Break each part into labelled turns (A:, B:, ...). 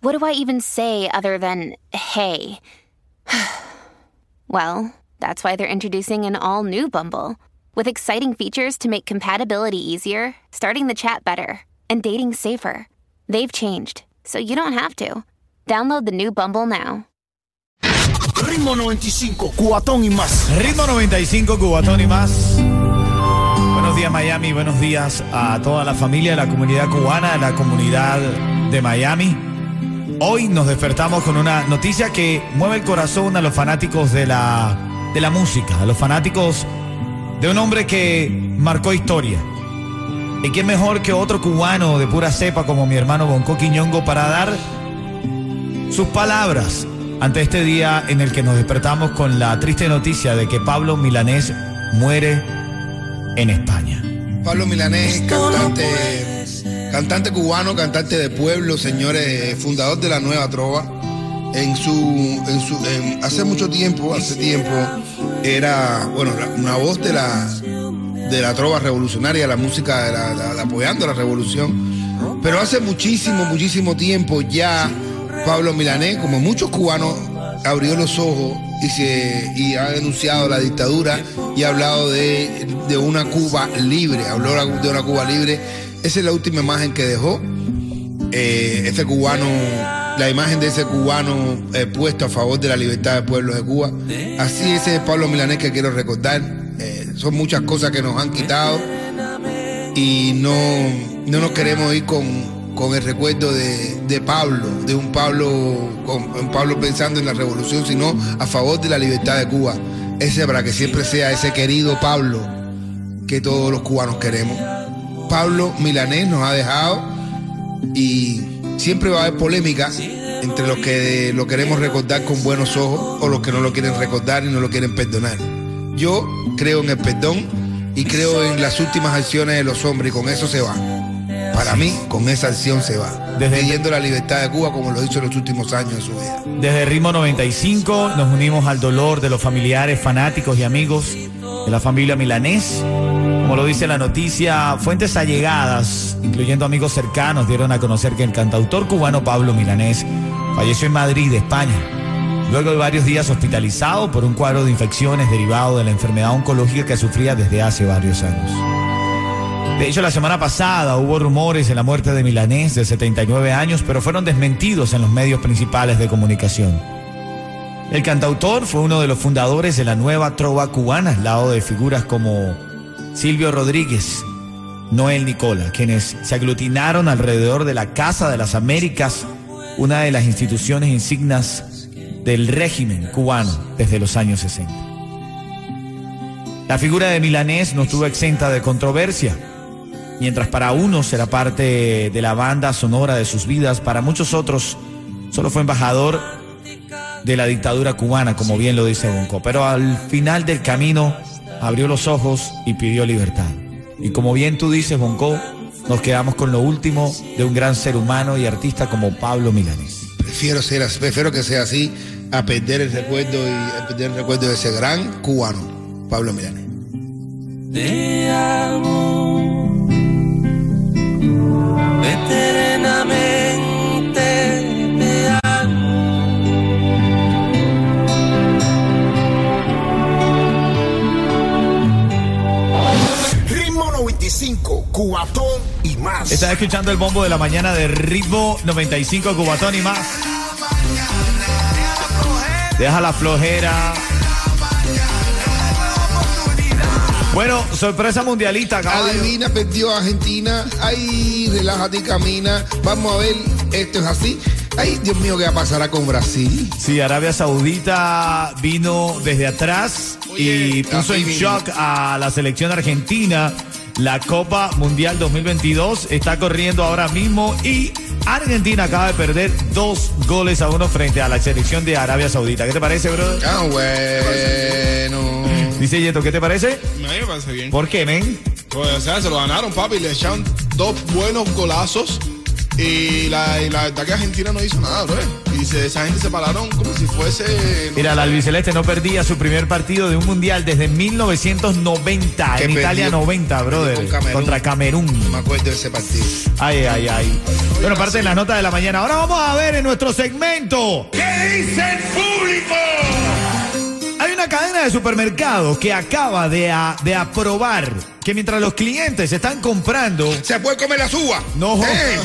A: what do I even say other than hey? well, that's why they're introducing an all new Bumble with exciting features to make compatibility easier, starting the chat better, and dating safer. They've changed, so you don't have to. Download the new Bumble now.
B: Ritmo 95, cuatón y más.
C: Ritmo 95, Cubatón y más. Buenos días Miami, buenos días a toda la familia de la comunidad cubana, de la comunidad de Miami. Hoy nos despertamos con una noticia que mueve el corazón a los fanáticos de la, de la música, a los fanáticos de un hombre que marcó historia. ¿Y quién mejor que otro cubano de pura cepa como mi hermano Bonco Quiñongo para dar sus palabras ante este día en el que nos despertamos con la triste noticia de que Pablo Milanés muere en España?
D: Pablo Milanés, cantante, cantante cubano, cantante de pueblo, señores, fundador de la nueva trova. En su, en su, hace mucho tiempo, hace tiempo, era, bueno, una voz de la, de la trova revolucionaria, la música, la- apoyando la revolución. Pero hace muchísimo, muchísimo tiempo ya Pablo Milanés, como muchos cubanos, abrió los ojos y, se, y ha denunciado la dictadura y ha hablado de, de una Cuba libre, habló de una Cuba libre. Esa es la última imagen que dejó. Eh, ese cubano, la imagen de ese cubano eh, puesto a favor de la libertad del pueblo de Cuba. Así ese es Pablo Milanés que quiero recordar. Eh, son muchas cosas que nos han quitado y no, no nos queremos ir con, con el recuerdo de, de Pablo, de un Pablo, un Pablo pensando en la revolución, sino a favor de la libertad de Cuba. Ese para que siempre sea ese querido Pablo que todos los cubanos queremos. Pablo Milanés nos ha dejado y siempre va a haber polémica entre los que lo queremos recordar con buenos ojos o los que no lo quieren recordar y no lo quieren perdonar. Yo creo en el perdón y creo en las últimas acciones de los hombres y con eso se va. Para mí, con esa acción se va.
C: Desde-
D: la libertad de Cuba como lo hizo en los últimos años de su vida.
C: Desde Ritmo 95 nos unimos al dolor de los familiares, fanáticos y amigos de la familia Milanés. Como lo dice la noticia, fuentes allegadas, incluyendo amigos cercanos, dieron a conocer que el cantautor cubano Pablo Milanés falleció en Madrid, España, luego de varios días hospitalizado por un cuadro de infecciones derivado de la enfermedad oncológica que sufría desde hace varios años. De hecho, la semana pasada hubo rumores de la muerte de Milanés de 79 años, pero fueron desmentidos en los medios principales de comunicación. El cantautor fue uno de los fundadores de la nueva trova cubana, al lado de figuras como Silvio Rodríguez, Noel Nicola, quienes se aglutinaron alrededor de la Casa de las Américas, una de las instituciones insignas del régimen cubano desde los años 60. La figura de Milanés no estuvo exenta de controversia. Mientras para unos era parte de la banda sonora de sus vidas, para muchos otros solo fue embajador de la dictadura cubana, como bien lo dice Bonco. Pero al final del camino abrió los ojos y pidió libertad. Y como bien tú dices, Bonco, nos quedamos con lo último de un gran ser humano y artista como Pablo Milanés.
D: Prefiero, ser, así- prefiero que sea así a perder el recuerdo y a perder el recuerdo de ese gran cubano, Pablo Milanés.
B: Te amo
E: Cubatón y más.
C: Estás escuchando el bombo de la mañana de ritmo 95 Cubatón y más. Deja la flojera. Bueno, sorpresa mundialista, caballo.
D: Adivina, perdió a Argentina. Ay, relájate y camina. Vamos a ver, esto es así. Ay, Dios mío, ¿qué va a pasar con Brasil?
C: Sí, Arabia Saudita vino desde atrás y puso en shock a la selección argentina. La Copa Mundial 2022 está corriendo ahora mismo y Argentina acaba de perder dos goles a uno frente a la selección de Arabia Saudita. ¿Qué te parece, brother?
D: Ah, bueno.
C: Dice Yeto, ¿qué te parece?
E: A mí me parece bien.
C: ¿Por qué, men?
E: Pues, o sea, se lo ganaron, papi. Le echaron dos buenos golazos. Y la, y la verdad que Argentina no hizo nada, bro. Y se- esa gente se pararon como si fuese. no
C: Mira,
E: sé,
C: la albiceleste no perdía su primer partido de un mundial desde 1990.
D: Que
C: En Italia
D: perdió-
C: 90, brother.
D: con Camerún.
C: Contra Camerún.
D: No me acuerdo de ese partido.
C: Ay, ay, ay. Bueno, parte de las notas de la mañana. Ahora vamos a ver en nuestro segmento.
D: ¿Qué dice el público?
C: Hay una cadena de supermercados que acaba de, a- de aprobar que mientras los clientes están comprando.
D: ¿Se puede comer las uvas?
C: No.
D: Eh,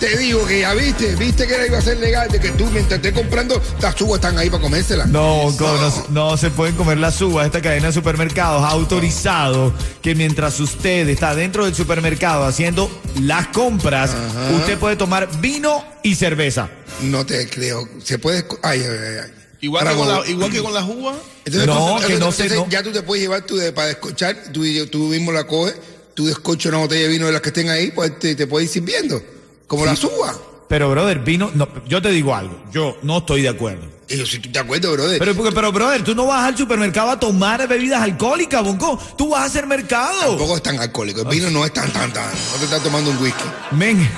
D: te digo que ya viste, viste que era iba a ser legal de que tú mientras estés comprando, las uvas están ahí para comérselas.
C: No, no, se- no se pueden comer las uvas. Esta cadena de supermercados ha autorizado que mientras usted está dentro del supermercado haciendo las compras, usted puede tomar vino y cerveza.
D: No te creo. Se puede. Ay, ay, ay.
E: Igual, que con la, igual que con las uvas.
D: Entonces,
C: No,
D: entonces,
C: que no
D: entonces,
C: no.
D: Ya tú te puedes llevar tu de, para descochar, tú, tú mismo la coges, tú descochas una botella de vino de las que estén ahí, pues te, te puedes ir sirviendo. Como las uvas.
C: Pero, brother, vino. No, yo te digo algo. Yo no estoy de acuerdo.
D: Y yo, si tú te acuerdas, brother.
C: Pero, porque- pero, brother, tú no vas al supermercado a tomar bebidas alcohólicas, Bonco. Tú vas a hacer mercado.
D: Tampoco es tan alcohólico. El vino no es tan, tan, tan. No te estás tomando un whisky.
C: Men,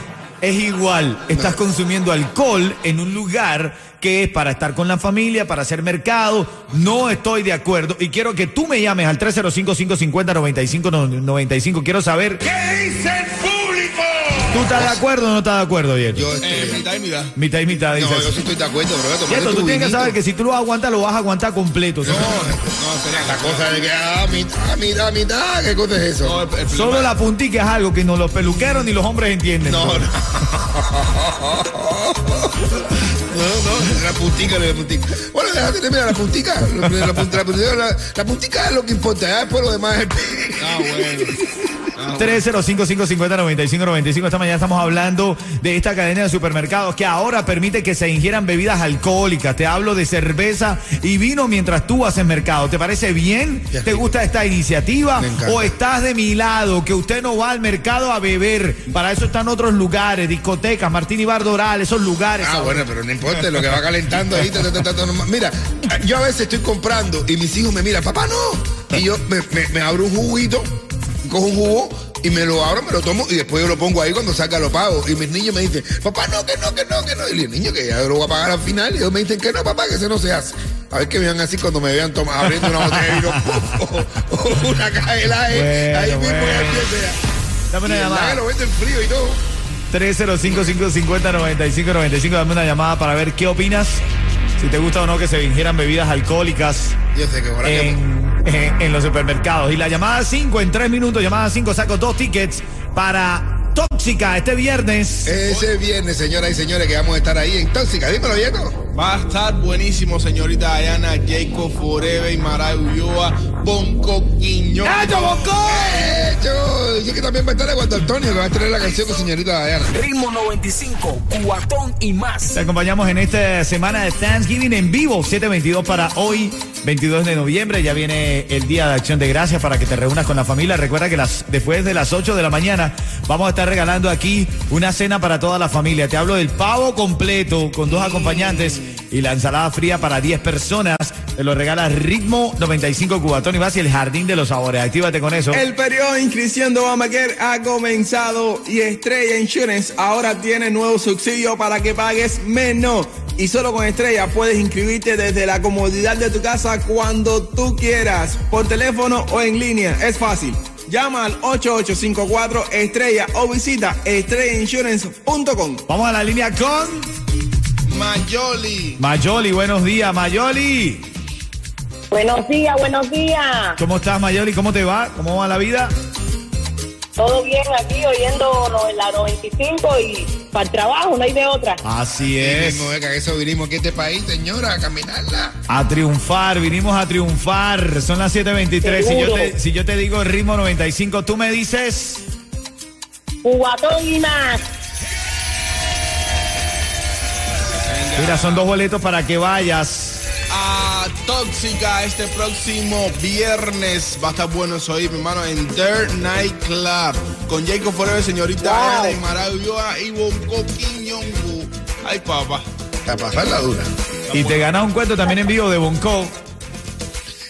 C: es igual. Estás consumiendo alcohol en un lugar que es para estar con la familia, para hacer mercado. No estoy de acuerdo. Y quiero que tú me llames al 305-550-9595. Quiero saber.
D: ¿Qué dice el?
C: ¿Tú estás de acuerdo o no estás de acuerdo, Yeto?
D: Yo
E: Eh,
D: estoy.
E: mitad y mitad.
C: Mitad y mitad,
D: no,
C: dices.
D: yo sí estoy de acuerdo,
C: Yeto,
D: tu
C: tú tienes que saber que si tú lo aguantas, lo vas a aguantar completo.
E: No, no, espera.
D: La cosa de que, ah, mitad, mitad, mitad, ¿qué cosa es eso?
E: No, el- el
C: Solo la puntica es algo que no los peluqueros ni los hombres entienden.
D: No, no. No, no, la puntica, la puntica. Bueno, déjate, mira, la puntica. La, la, la, puntica, la, la puntica es lo que importa, ya después lo demás es...
E: Ah, bueno. Ah, bueno.
C: 305-550-9595. Esta mañana estamos hablando de esta cadena de supermercados que ahora permite que se ingieran bebidas alcohólicas. Te hablo de cerveza y vino mientras tú haces mercado. ¿Te parece bien? ¿Te gusta esta iniciativa? ¿O estás de mi lado, que usted no va al mercado a beber? Para eso están otros lugares, discotecas, Martín y Bar Doral, esos lugares.
D: Ah, bueno, pero no importa, lo que va calentando ahí. Mira, yo a veces estoy comprando y mis hijos me miran, papá, no. Y yo me, me- me abro un juguito, cojo un jugo y me lo abro, me lo tomo y después yo lo pongo ahí cuando salga lo pago. Y mis niños me dicen, papá, no, que no, que no, que no. Y le niño, que ya lo voy a pagar al final. Y ellos me dicen que no, papá, que eso no se hace. A ver que me vean así cuando me vean toma- abriendo una botella de vino o, o una caja de helado.
C: Bueno,
D: ahí mismo
C: bueno.
D: ya empieza.
C: Dame una
D: Y
C: llamada.
D: lo venden frío y todo.
C: 305-550-9595. Dame una llamada para ver qué opinas. Si te gusta o no que se ingieran bebidas alcohólicas
D: Yo sé que ahora que...
C: en, los supermercados. Y la llamada 5 en 3 minutos, llamada 5, saco dos tickets para Tóxica este viernes.
D: Ese viernes, señoras y señores, que vamos a estar ahí en Tóxica. Dímelo, Diego.
E: Va a estar buenísimo, señorita Diana, Jacob Forever, Imara Ulloa, Bonco Quiñón.
C: ¡Hecho, Bonco!
D: Hecho. Y es que también va a estar Eduardo Antonio, que va a tener la canción con señorita Diana.
B: Ritmo 95, cuatón y más.
C: Te acompañamos en esta semana de Thanksgiving en vivo, 722 para hoy, 22 de noviembre. Ya viene el Día de Acción de Gracias para que te reúnas con la familia. Recuerda que las, después de las 8 de la mañana vamos a estar regalando aquí una cena para toda la familia. Te hablo del pavo completo con dos acompañantes y la ensalada fría para 10 personas. Te lo regala Ritmo 95 Cubatón y vas y el Jardín de los Sabores. Actívate con eso.
F: El periodo de inscripción de Obamacare ha comenzado y Estrella Insurance ahora tiene nuevo subsidio para que pagues menos. Y solo con Estrella puedes inscribirte desde la comodidad de tu casa cuando tú quieras, por teléfono o en línea. Es fácil. Llama al 8854 Estrella o visita estrellainsurance.com.
C: Vamos a la línea con
E: Mayoli.
C: Mayoli. Buenos días, Mayoli.
G: Buenos días, buenos días.
C: ¿Cómo estás, Mayoli? ¿Cómo te va? ¿Cómo va la vida?
G: Todo bien aquí, oyendo la 95 y para el trabajo, no hay de otra.
C: Así
D: Sí,
C: es.
D: que eso vinimos aquí a este país, señora, a caminarla.
C: A triunfar, vinimos a triunfar. Son las 7:23. Si yo, te, si yo te digo ritmo 95, tú me dices.
G: Cubatón y más.
C: Mira, son dos boletos para que vayas.
E: a Tóxica este próximo viernes. Va a estar bueno eso ahí, mi hermano, en Dirt Night Club. Con Jacob Forever, señorita
G: Wow.
E: Ana de Maravilloa y Bonco Quiñongo. Ay, papá.
D: A pasar la dura.
C: Y te ganas un cuento también en vivo de Bonco.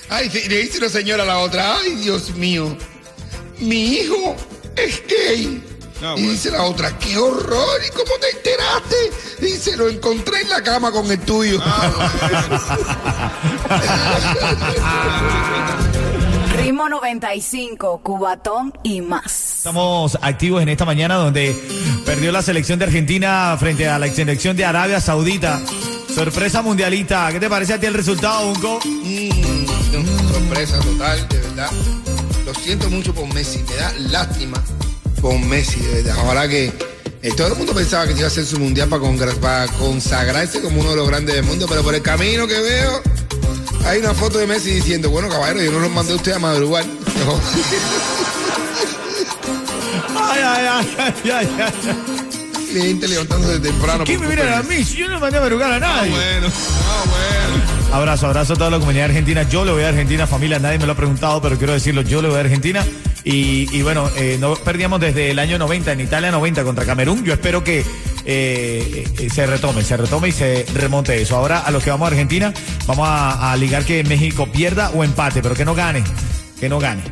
D: Ay, le dice una señora a la otra, ay, Dios mío, mi hijo es gay.
E: Ah,
D: y
E: bueno.
D: dice la otra, qué horror, ¿y cómo te enteraste? Dice, lo encontré en la cama con el tuyo.
H: Ritmo 95, Cubatón y más.
C: Estamos activos en esta mañana donde perdió la selección de Argentina frente a la selección de Arabia Saudita. Sorpresa mundialista. ¿Qué te parece a ti el resultado?
D: Mm, no, sorpresa total, de verdad. Lo siento mucho por Messi, me da lástima por Messi. Ojalá que eh, todo el mundo pensaba que iba a ser su mundial para, consagrarse como uno de los grandes del mundo, pero por el camino que veo, hay una foto de Messi diciendo, bueno, caballero, yo no los mandé a usted a madrugar. No.
C: Ay, ay, ay, ay, ay, ay.
D: La gente levantándose temprano.
C: ¿Quién me viene a mí? Si yo no mandé a madrugar a
E: Ah,
C: nadie.
E: bueno. Ah, bueno.
C: Abrazo, abrazo a toda la comunidad argentina. Yo le voy a Argentina, familia. Nadie me lo ha preguntado, pero quiero decirlo. Yo le voy a Argentina. Y, y bueno, eh, no perdíamos desde el año 90, en Italia 90 contra Camerún. Yo espero que eh, eh, se retome, se retome y se remonte eso. Ahora a los que vamos a Argentina, vamos a, a ligar que México pierda o empate, pero que no gane. Que no gane.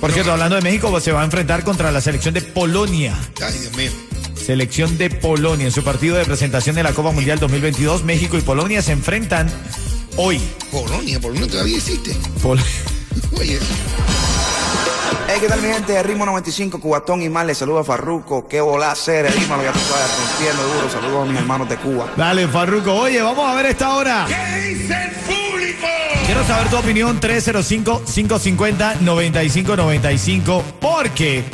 C: Por cierto, hablando de México, se va a enfrentar contra la selección de Polonia.
D: Ay, Dios mío.
C: Selección de Polonia. En su partido de presentación de la Copa Mundial 2022, México y Polonia se enfrentan hoy.
D: Polonia, Polonia todavía existe.
C: Pol-
D: Oye,
I: Hey, ¿qué tal mi gente? Ritmo 95, Cubatón y más. Les saluda Farruco. Qué volá hacer, el ritmo, lo que tú sabes, rompiendo duro. Saludos a mis hermanos de Cuba.
C: Dale, Farruco. Oye, vamos a ver esta hora.
D: ¿qué dice el público?
C: Quiero saber tu opinión 305-550-9595 porque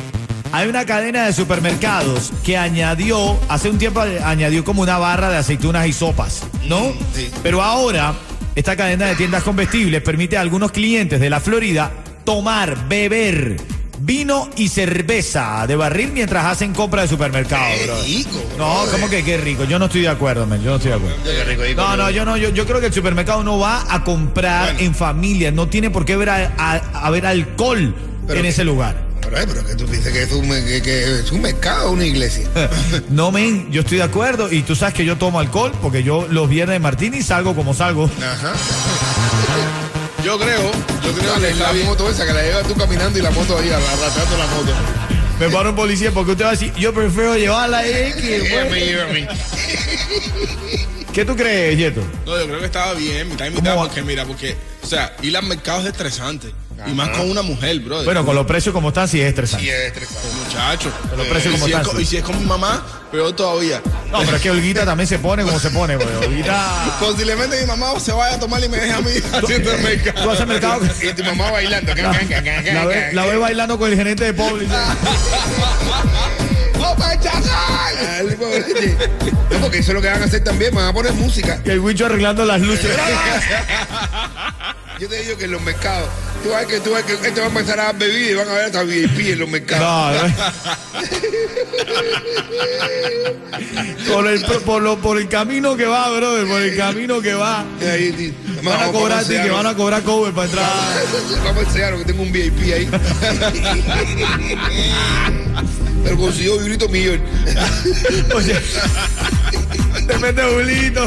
C: hay una cadena de supermercados que añadió, hace un tiempo añadió como una barra de aceitunas y sopas, ¿no?
D: Sí.
C: Pero ahora esta cadena de tiendas comestibles permite a algunos clientes de la Florida tomar, beber vino y cerveza de barril mientras hacen compra de supermercado,
D: Qué
C: bro.
D: rico,
C: No. ¿cómo que qué rico? Yo no estoy de acuerdo, men. Yo no estoy de acuerdo.
D: Qué rico, rico,
C: No, no, yo no, yo, yo creo que el supermercado no va a comprar
D: Bueno.
C: en familia, no tiene por qué haber, a- a- haber alcohol
D: Pero
C: en
D: que-
C: ese lugar.
D: Pero, pero que tú piensas que es un, que, que es un mercado una iglesia.
C: No, men, yo estoy de acuerdo y tú sabes que yo tomo alcohol porque yo los viernes de martini salgo como salgo.
D: Ajá.
E: Yo creo, yo creo que
D: la
E: bien.
D: moto esa que la llevas tú caminando y la moto ahí arrastrando la moto.
C: Me para un policía porque usted va a decir, yo prefiero llevarla X.
D: Llévame, llévame.
C: ¿Qué tú crees, Yeto?
E: No, yo creo que estaba bien, mitad y
C: ¿Cómo
E: mitad, porque mira, porque, o sea, ir al mercado es estresante. Y más con una mujer, brother.
C: Bueno, con los precios como están, sí es estresante.
D: Y es estresante.
E: muchacho.
C: Con los precios
E: y,
C: como
E: si es
C: están, sí.
E: y si es con mi mamá, peor todavía.
C: No, pero es que Olguita también se pone como se pone, güey. Olguita.
E: Posiblemente mi mamá se vaya a tomar y me deje a mí haciendo el mercado.
C: Tú haces mercado.
D: Y tu mamá bailando.
C: La, la ve, la ve bailando con el gerente de Publix.
D: No, porque eso es lo que van a hacer también, van a poner música.
C: Y el Wicho arreglando las luces.
D: Yo te digo que en los mercados, tú vas que tú vas que este va a empezar a dar bebida y van a ver hasta VIP en los mercados.
C: No, no. por, el, por, lo, por el camino que va, brother, por el camino que va.
D: Ahí.
C: Van a cobrar
D: vamos
C: que van a cobrar cover para entrar.
D: Vamos a enseñar que tengo un VIP ahí. Pero consiguió vibrito millón.
C: Oye, se mete Julito.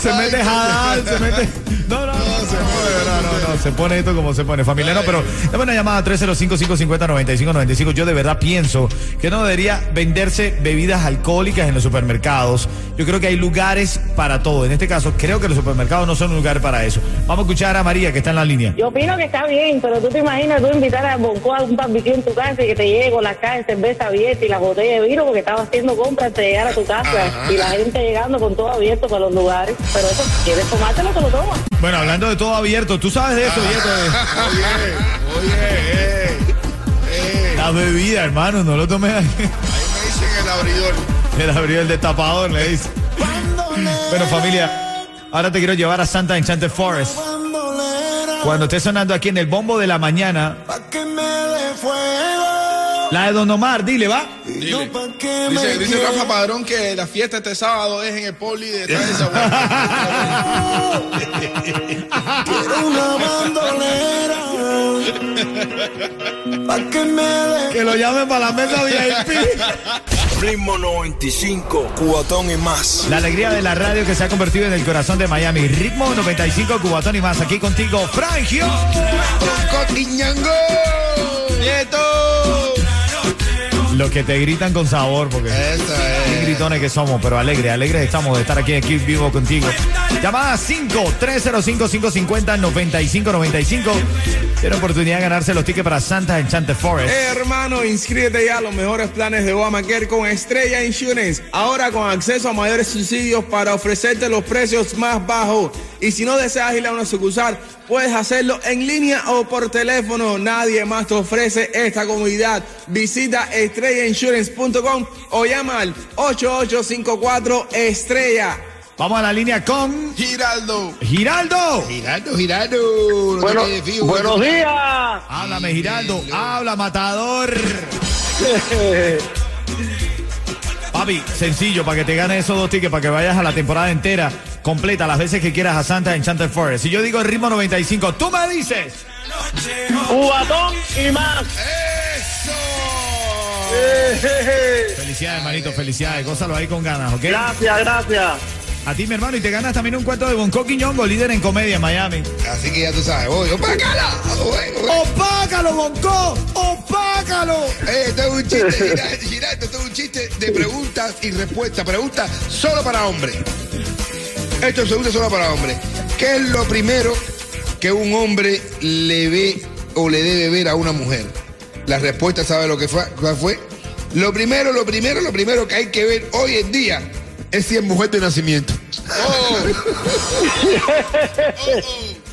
C: Se mete Jadal, se mete. No, no, no, se pone, no, no, no, se pone esto como se pone. Familia, no, pero dame una llamada 305-550-9595. Yo de verdad pienso que no debería venderse bebidas alcohólicas en los supermercados. Yo creo que hay lugares para todo. En este caso, creo que los supermercados no son un lugar para eso. Vamos a escuchar a María, que está en la línea.
G: Yo opino que está bien, pero tú te imaginas tú invitar a Bonco a un barbecue en tu casa y que te llegue con la caja de cerveza abierta y la botella de vino porque estaba haciendo compras de llegar a tu casa
D: Ajá.
G: y la gente llegando con todo abierto para los lugares. Pero eso, ¿quieres tomártelo? Te lo tomas.
C: Bueno, hablando de todo abierto, tú sabes de eso, Yeto, de-
E: Oye, oye, eh.
C: La bebida, hermano, no lo tomes ahí.
J: Ahí me dicen el abridor.
C: El abrió el destapador, le dice. Bueno, familia, ahora te quiero llevar a Santa Enchanted Forest. Cuando esté sonando aquí en el bombo de la mañana, la de Don Omar, dile, va.
J: Dile. Dice, dice Rafa Padrón que la fiesta este sábado es en el poli de detrás de esa
C: Que lo llamen para la mesa VIP.
B: Ritmo 95, cubatón y más.
C: La alegría de la radio que se ha convertido en el corazón de Miami. Ritmo 95, Cubatón y más. Aquí contigo, Frangio.
D: Cotiñango.
J: ¡Nieto!
C: Los que te gritan con sabor, porque
D: Eso es.
C: gritones que somos, pero alegres, alegres estamos de estar aquí, aquí vivo contigo. Llamada 5-305-550-9595. Tiene oportunidad de ganarse los tickets para Santa Enchanted Forest.
E: Hermano, inscríbete ya a los mejores planes de Obamacare con Estrella Insurance. Ahora con acceso a mayores subsidios para ofrecerte los precios más bajos. Y si no deseas ir a una sucursal, puedes hacerlo en línea o por teléfono. Nadie más te ofrece esta comodidad. Visita estrellainsurance.com o llama al 8854 Estrella.
C: Vamos a la línea con
J: Giraldo.
C: Giraldo.
D: No te
G: Bueno,
D: fijo,
G: buenos días.
C: Háblame, Giraldo. Habla, matador. Papi, sencillo, para que te ganes esos dos tickets, para que vayas a la temporada entera, completa, las veces que quieras a Santa Enchanted Forest. Si yo digo el ritmo 95, tú me dices.
G: Cubatón y más.
C: Felicidades, hermanito, felicidades. Gózalo ahí con ganas, ¿ok?
G: Gracias, gracias.
C: A ti, mi hermano, y te ganas también un cuento de Bonco Quiñongo, líder en comedia en Miami.
D: Así que ya tú sabes, voy, voy.
C: ¡Opácalo, Bonco! ¡Opácalo!
D: Eh, esto es un chiste, gira- Giraldo, esto es un chiste de preguntas y respuestas. Preguntas solo para hombres. Esto se usa solo para hombres. ¿Qué es lo primero que un hombre le ve o le debe ver a una mujer? La respuesta, ¿sabe lo que fue? cuál fue? Lo primero, lo primero, lo primero que hay que ver hoy en día es si es mujer de nacimiento.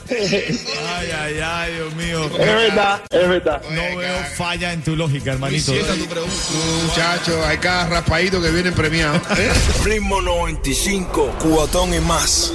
C: Ay, ay, ay, Dios mío.
G: Es verdad, es verdad.
C: No veo falla en tu lógica, hermanito.
J: Cierta tu pregunta.
D: Muchachos, hay cada raspadito que vienen premiados. ¿eh?
B: Ritmo 95, cubatón y más.